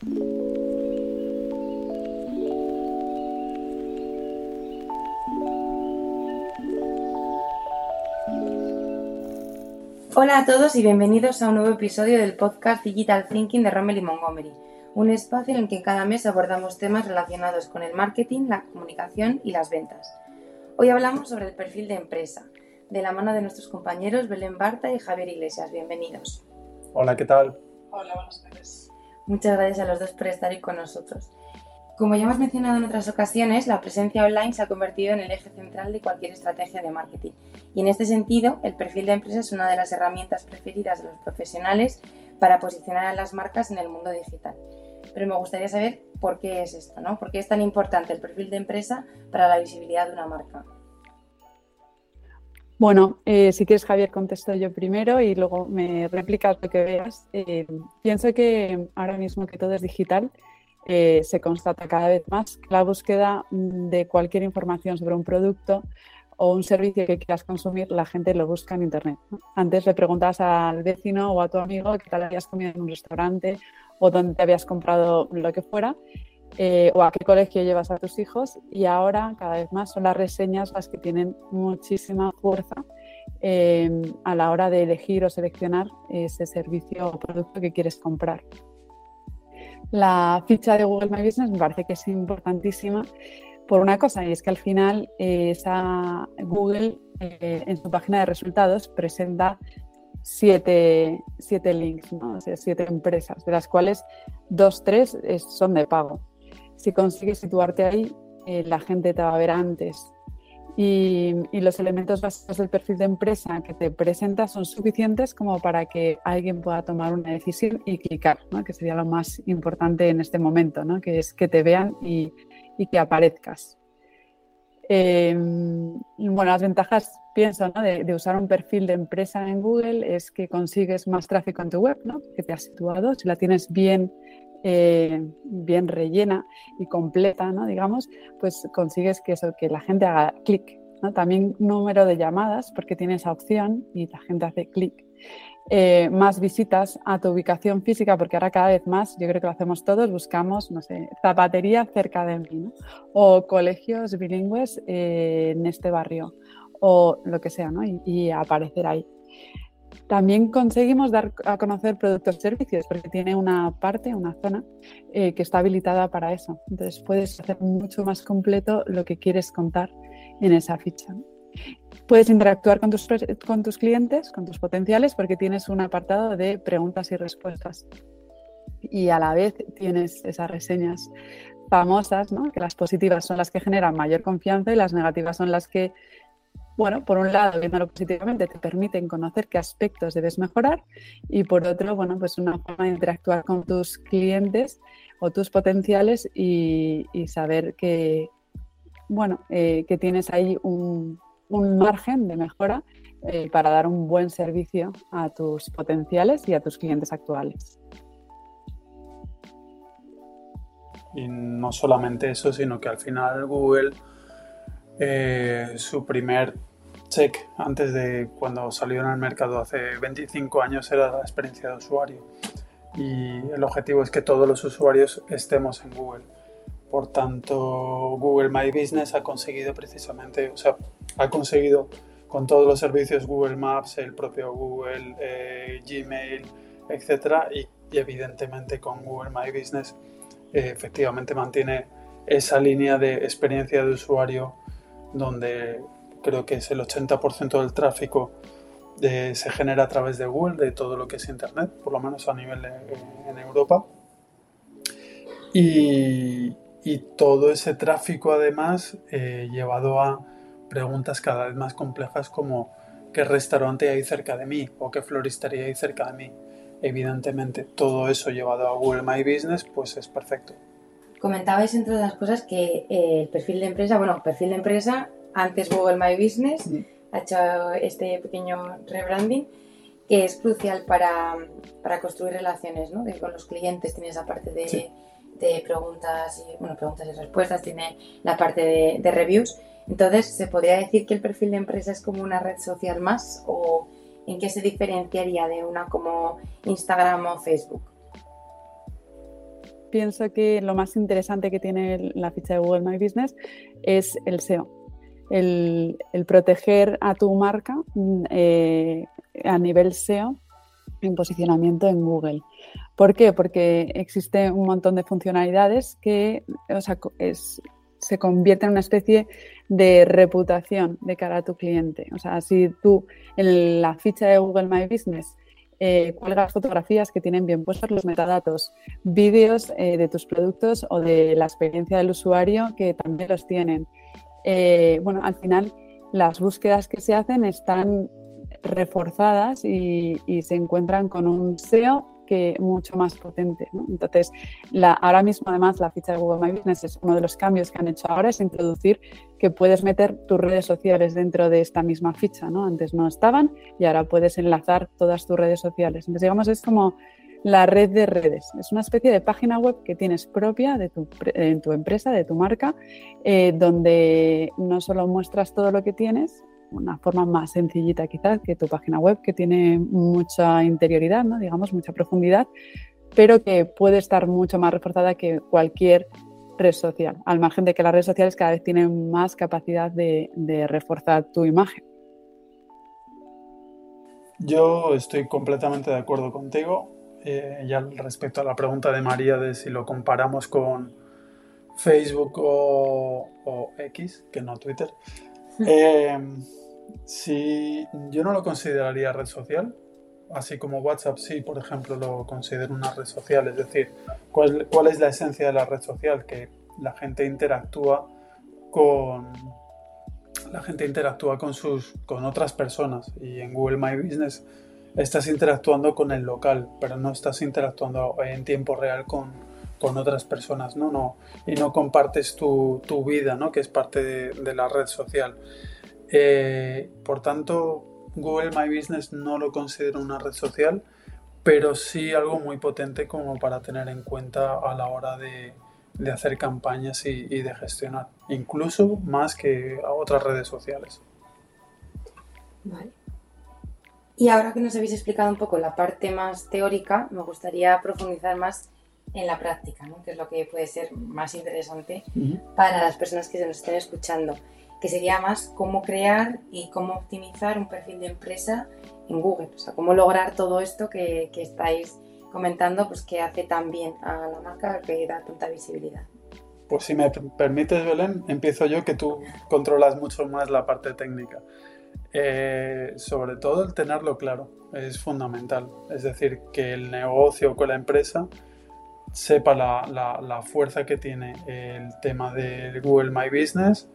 Hola a todos y bienvenidos a un nuevo episodio del podcast Digital Thinking de Rommel y Montgomery, un espacio en el que cada mes abordamos temas relacionados con el marketing, la comunicación y las ventas. Hoy hablamos sobre el perfil de empresa, de la mano de nuestros compañeros Belén Barta y Javier Iglesias. Bienvenidos. Hola, ¿qué tal? Hola, buenas tardes. Muchas gracias a los dos por estar hoy con nosotros. Como ya hemos mencionado en otras ocasiones, la presencia online se ha convertido en el eje central de cualquier estrategia de marketing. Y en este sentido, el perfil de empresa es una de las herramientas preferidas de los profesionales para posicionar a las marcas en el mundo digital. Pero me gustaría saber por qué es esto, ¿no? ¿Por qué es tan importante el perfil de empresa para la visibilidad de una marca? Bueno, eh, si quieres, Javier, contesto yo primero y luego me replicas lo que veas. Eh, pienso que ahora mismo que todo es digital, eh, se constata cada vez más que la búsqueda de cualquier información sobre un producto o un servicio que quieras consumir, la gente lo busca en Internet. Antes le preguntas al vecino o a tu amigo qué tal habías comido en un restaurante o dónde te habías comprado lo que fuera eh, o a qué colegio llevas a tus hijos y ahora cada vez más son las reseñas las que tienen muchísima fuerza eh, a la hora de elegir o seleccionar ese servicio o producto que quieres comprar. La ficha de Google My Business me parece que es importantísima por una cosa, y es que al final eh, Google en su página de resultados presenta siete, links, ¿no? siete empresas, de las cuales dos, tres son de pago. Si consigues situarte ahí, eh, la gente te va a ver antes y, los elementos básicos del perfil de empresa que te presenta son suficientes como para que alguien pueda tomar una decisión y clicar, ¿no? que sería lo más importante en este momento, ¿no? que es que te vean y, que aparezcas. Em, bueno, las ventajas, pienso, de, usar un perfil de empresa en Google es que consigues más tráfico en tu web, que te has situado, si la tienes bien eh, bien rellena y completa, ¿no? digamos, pues consigues que, que la gente haga clic. También número de llamadas, porque tiene esa opción y la gente hace clic. Eh, más visitas a tu ubicación física, porque ahora cada vez más, yo creo que lo hacemos todos, buscamos, no sé, zapatería cerca de mí, o colegios bilingües eh, en este barrio, o lo que sea, ¿no? y, y aparecer ahí. También conseguimos dar a conocer productos y servicios porque tiene una parte, una zona eh, que está habilitada para eso. Entonces puedes hacer mucho más completo lo que quieres contar en esa ficha. Puedes interactuar con tus, con tus clientes, con tus potenciales, porque tienes un apartado de preguntas y respuestas. Y a la vez tienes esas reseñas famosas, ¿no? que las positivas son las que generan mayor confianza y las negativas son las que bueno, por un lado, viéndolo positivamente, te permiten conocer qué aspectos debes mejorar y por otro, bueno, pues una forma de interactuar con tus clientes o tus potenciales y, saber que, bueno, eh, que tienes ahí un, margen de mejora eh, para dar un buen servicio a tus potenciales y a tus clientes actuales. Y no solamente eso, sino que al final Google, eh, su primer check antes de cuando salió en el mercado hace 25 años era la experiencia de usuario y el objetivo es que todos los usuarios estemos en Google. Por tanto, Google My Business ha conseguido precisamente, o sea, ha conseguido con todos los servicios Google Maps, el propio Google, eh, Gmail, etcétera, y, evidentemente con Google My Business eh, efectivamente mantiene esa línea de experiencia de usuario donde creo que es el 80% del tráfico se genera a través de Google, de todo lo que es Internet, por lo menos a nivel en Europa. Y, todo ese tráfico además eh, llevado a preguntas cada vez más complejas como qué restaurante hay cerca de mí o qué floristería hay cerca de mí. Evidentemente todo eso llevado a Google My Business pues es perfecto. Comentabais entre otras cosas que eh, el perfil de empresa, bueno, perfil de empresa antes Google My Business ha hecho este pequeño rebranding que es crucial para, construir relaciones ¿no? con los clientes. Tiene esa parte de, preguntas, y, bueno, preguntas y respuestas, tiene la parte de, reviews. Entonces, ¿se podría decir que el perfil de empresa es como una red social más o en qué se diferenciaría de una como Instagram o Facebook? pienso que lo más interesante que tiene la ficha de Google My Business es el SEO. El, proteger a tu marca mm, eh, a nivel SEO en posicionamiento en Google. ¿Por qué? Porque existe un montón de funcionalidades que se convierten en una especie de reputación de cara a tu cliente. O sea, si tú en la ficha de Google My Business eh, cuelgas fotografías que tienen bien puestos los metadatos, vídeos eh, de tus productos o de la experiencia del usuario que también los tienen. Eh, bueno, al final las búsquedas que se hacen están reforzadas y, se encuentran con un SEO que mucho más potente. Entonces, ahora mismo además la ficha de Google My Business es uno de los cambios que han hecho ahora, es introducir que puedes meter tus redes sociales dentro de esta misma ficha. ¿no? Antes no estaban y ahora puedes enlazar todas tus redes sociales. Entonces, digamos, es como la red de redes. Es una especie de página web que tienes propia de tu, tu empresa, de tu marca, eh, donde no solo muestras todo lo que tienes, una forma más sencillita quizás que tu página web, que tiene mucha interioridad, ¿no? digamos, mucha profundidad, pero que puede estar mucho más reforzada que cualquier red social, al margen de que las redes sociales cada vez tienen más capacidad de, reforzar tu imagen. Yo estoy completamente de acuerdo contigo. Eh, ya respecto a la pregunta de María de si lo comparamos con Facebook o, o X, que no Twitter, eh, si yo no lo consideraría red social, así como WhatsApp sí, por ejemplo, lo considero una red social. Es decir, ¿cuál, es la esencia de la red social? Que la gente interactúa con la gente interactúa con sus con otras personas y en Google My Business estás interactuando con el local, pero no estás interactuando en tiempo real con, otras personas, ¿no? no y no compartes tu, vida, ¿no? Que es parte de la red social. Eh, por tanto, Google My Business no lo considero una red social, pero sí algo muy potente como para tener en cuenta a la hora de, hacer campañas y, de gestionar, incluso más que a otras redes sociales. Vale. Y ahora que nos habéis explicado un poco la parte más teórica, me gustaría profundizar más en la práctica, ¿no? que es lo que puede ser más interesante para las personas que se nos estén escuchando que sería más cómo crear y cómo optimizar un perfil de empresa en Google. O sea, cómo lograr todo esto que, estáis comentando, pues que hace tan bien a la marca que da tanta visibilidad. Pues si me permites, Belén, empiezo yo, que tú controlas mucho más la parte técnica. Eh, sobre todo el tenerlo claro es fundamental. Es decir, que el negocio con la empresa sepa la, la fuerza que tiene el tema de Google My Business,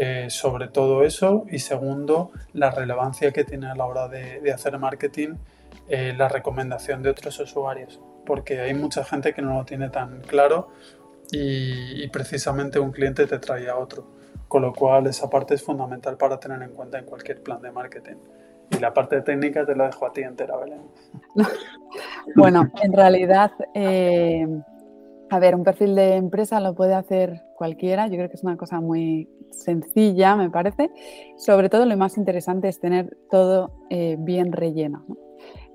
eh, sobre todo eso y segundo, la relevancia que tiene a la hora de, hacer marketing eh, la recomendación de otros usuarios, porque hay mucha gente que no lo tiene tan claro y, precisamente un cliente te trae a otro, con lo cual esa parte es fundamental para tener en cuenta en cualquier plan de marketing. Y la parte técnica te la dejo a ti entera, Belén. bueno, en realidad... Eh, a ver, un perfil de empresa lo puede hacer cualquiera. Yo creo que es una cosa muy sencilla, me parece. Sobre todo lo más interesante es tener todo eh, bien relleno.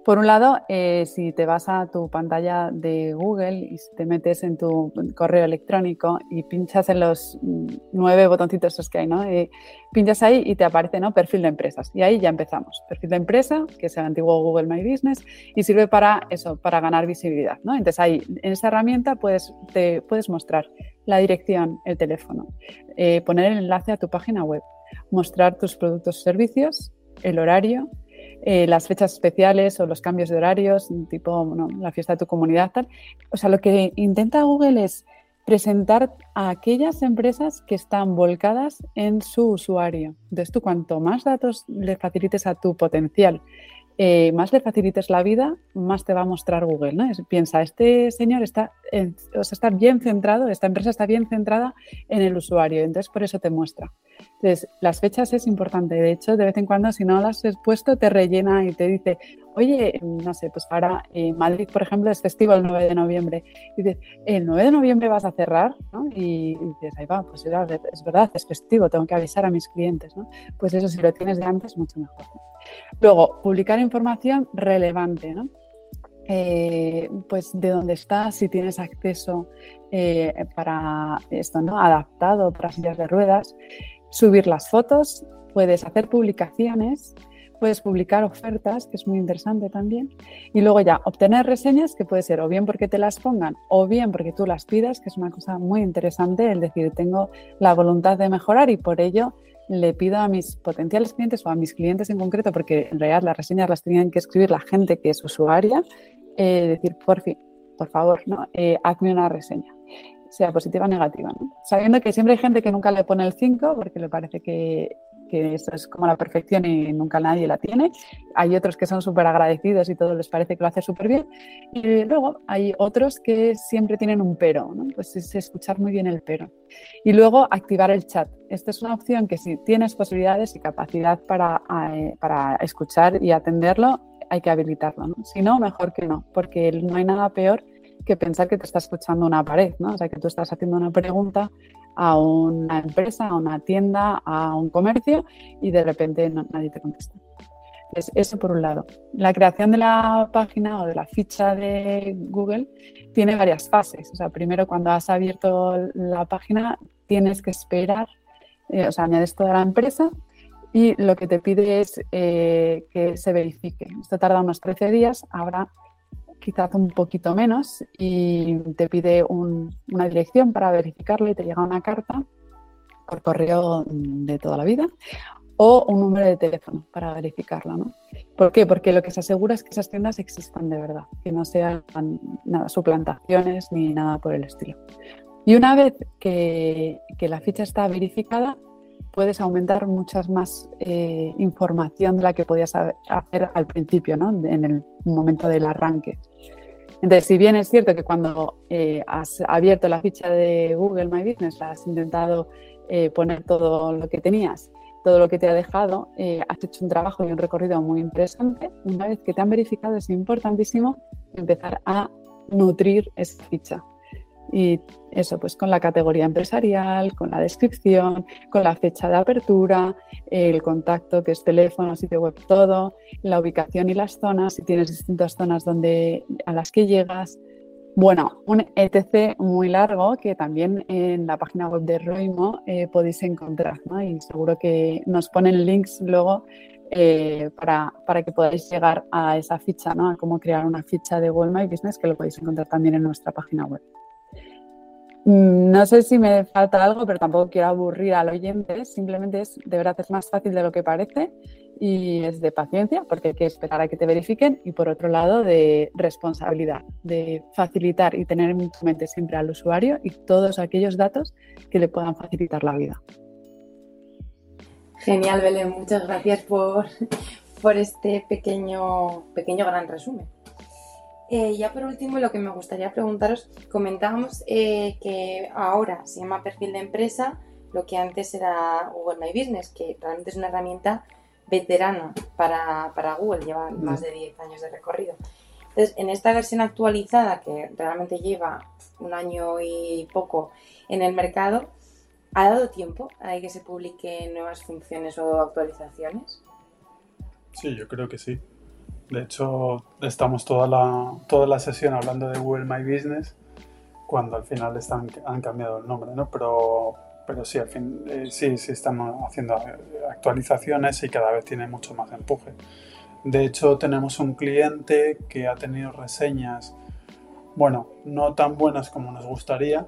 Por un lado, eh, si te vas a tu pantalla de Google y te metes en tu correo electrónico y pinchas en los mm, nueve botoncitos esos que hay, ¿no? pinchas ahí y te aparece ¿no? perfil de empresas. Y ahí ya empezamos. Perfil de empresa, que es el antiguo Google My Business, y sirve para eso, para ganar visibilidad. ¿no? Entonces ahí, en esa herramienta puedes, te puedes mostrar la dirección, el teléfono, eh, poner el enlace a tu página web, mostrar tus productos o servicios, el horario, eh, las fechas especiales o los cambios de horarios, tipo la fiesta de tu comunidad, tal. O sea, lo que intenta Google es presentar a aquellas empresas que están volcadas en su usuario. Entonces, tú cuanto más datos le facilites a tu potencial, eh, más le facilites la vida, más te va a mostrar Google. ¿no? piensa, este señor está, está bien centrado, esta empresa está bien centrada en el usuario, entonces por eso te muestra. Entonces, las fechas es importante. De hecho, de vez en cuando, si no las has puesto, te rellena y te dice, oye, no sé, pues ahora en Madrid, por ejemplo, es festivo el 9 de noviembre. Y dices, ¿el 9 de noviembre vas a cerrar? Y, dices, ahí va, pues es verdad, es festivo, tengo que avisar a mis clientes. ¿no? Pues eso, si lo tienes de antes, mucho mejor. Luego, publicar información relevante. ¿no? eh, pues de dónde estás, si tienes acceso eh, para esto, ¿no? Adaptado para sillas de ruedas, subir las fotos, puedes hacer publicaciones, puedes publicar ofertas, que es muy interesante también, y luego ya obtener reseñas, que puede ser o bien porque te las pongan o bien porque tú las pidas, que es una cosa muy interesante, el decir, tengo la voluntad de mejorar y por ello le pido a mis potenciales clientes o a mis clientes en concreto, porque en realidad las reseñas las tenían que escribir la gente que es usuaria, eh, decir, por fin, por favor, ¿no? Eh, hazme una reseña, sea positiva o negativa, sabiendo que siempre hay gente que nunca le pone el 5 porque le parece que que eso es como la perfección y nunca nadie la tiene. Hay otros que son súper agradecidos y todo les parece que lo hace súper bien. Y luego hay otros que siempre tienen un pero, pues es escuchar muy bien el pero. Y luego activar el chat. Esta es una opción que si tienes posibilidades y capacidad para, eh, para escuchar y atenderlo, hay que habilitarlo. ¿no? Si no, mejor que no, porque no hay nada peor que pensar que te está escuchando una pared, ¿no? O sea, que tú estás haciendo una pregunta a una empresa, a una tienda, a un comercio y de repente nadie te contesta. Es eso por un lado. La creación de la página o de la ficha de Google tiene varias fases. O sea, primero cuando has abierto la página tienes que esperar, eh, o sea, añades toda la empresa y lo que te pide es eh, que se verifique. Esto tarda unos 13 días. Ahora quizás un poquito menos y te pide una dirección para verificarlo y te llega una carta por correo de toda la vida o un número de teléfono para verificarlo. ¿no? ¿Por qué? Porque lo que se asegura es que esas tiendas existan de verdad, que no sean nada suplantaciones ni nada por el estilo. Y una vez que, que la ficha está verificada, puedes aumentar muchas más eh, información de la que podías hacer al principio, ¿no? en el momento del arranque. Entonces, si bien es cierto que cuando eh, has abierto la ficha de Google My Business, has intentado eh, poner todo lo que tenías, todo lo que te ha dejado, has hecho un trabajo y un recorrido muy interesante, una vez que te han verificado es importantísimo empezar a nutrir esa ficha. Y eso, pues con la categoría empresarial, con la descripción, con la fecha de apertura, el contacto, que es teléfono, sitio web, todo, la ubicación y las zonas, si tienes distintas zonas donde, a las que llegas. Bueno, un etc muy largo que también en la página web de Roimo eh, podéis encontrar, ¿no? Y seguro que nos ponen links luego eh, para, para, que podáis llegar a esa ficha, ¿no? A cómo crear una ficha de Google My Business que lo podéis encontrar también en nuestra página web. Mm, no sé si me falta algo, pero tampoco quiero aburrir al oyente. Simplemente es, de verdad, es más fácil de lo que parece y es de paciencia, porque hay que esperar a que te verifiquen. Y por otro lado, de responsabilidad, de facilitar y tener en tu mente siempre al usuario y todos aquellos datos que le puedan facilitar la vida. Genial, Belén. Muchas gracias por, por este pequeño, pequeño gran resumen. Eh, ya por último, lo que me gustaría preguntaros, comentábamos eh, que ahora se llama perfil de empresa, lo que antes era Google My Business, que realmente es una herramienta veterana para, Google, lleva más de 10 años de recorrido. Entonces, en esta versión actualizada, que realmente lleva un año y poco en el mercado, ¿ha dado tiempo a que se publiquen nuevas funciones o actualizaciones? Sí, yo creo que sí. De hecho, estamos toda la, toda la sesión hablando de Google My Business cuando al final están, han cambiado el nombre, ¿no? Pero, pero sí, al fin, eh, sí, sí están haciendo actualizaciones y cada vez tiene mucho más empuje. De hecho, tenemos un cliente que ha tenido reseñas, bueno, no tan buenas como nos gustaría,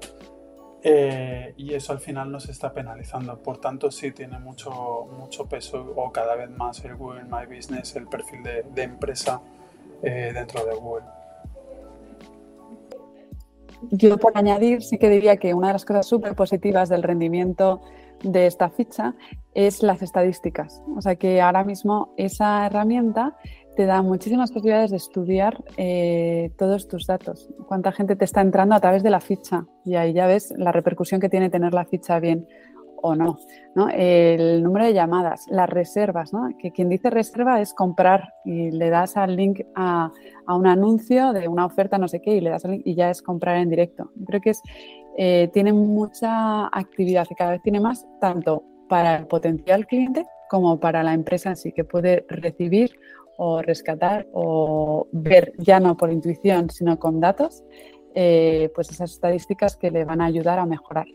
eh, y eso al final nos está penalizando. Por tanto, sí tiene mucho, mucho peso o cada vez más el Google My Business, el perfil de, empresa eh, dentro de Google. Yo por añadir sí que diría que una de las cosas súper positivas del rendimiento de esta ficha es las estadísticas. O sea que ahora mismo esa herramienta te da muchísimas posibilidades de estudiar eh, todos tus datos. Cuánta gente te está entrando a través de la ficha y ahí ya ves la repercusión que tiene tener la ficha bien o no. ¿no? El número de llamadas, las reservas, ¿no? que quien dice reserva es comprar y le das al link a, a, un anuncio de una oferta no sé qué y le das al link y ya es comprar en directo. creo que es, eh, tiene mucha actividad y cada vez tiene más tanto para el potencial cliente como para la empresa en sí, que puede recibir o rescatar o ver ya no por intuición, sino con datos, eh, pues esas estadísticas que le van a ayudar a mejorar.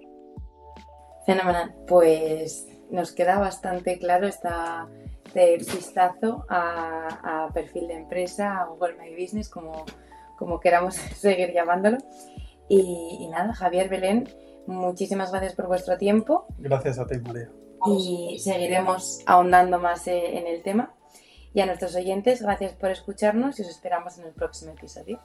Fenomenal. Pues nos queda bastante claro esta, este vistazo a, perfil de empresa, a Google My Business, como, como queramos seguir llamándolo. Y, y, nada, Javier Belén, muchísimas gracias por vuestro tiempo. Gracias a ti, María. Y seguiremos ahondando más eh, en el tema. Y a nuestros oyentes, gracias por escucharnos y os esperamos en el próximo episodio.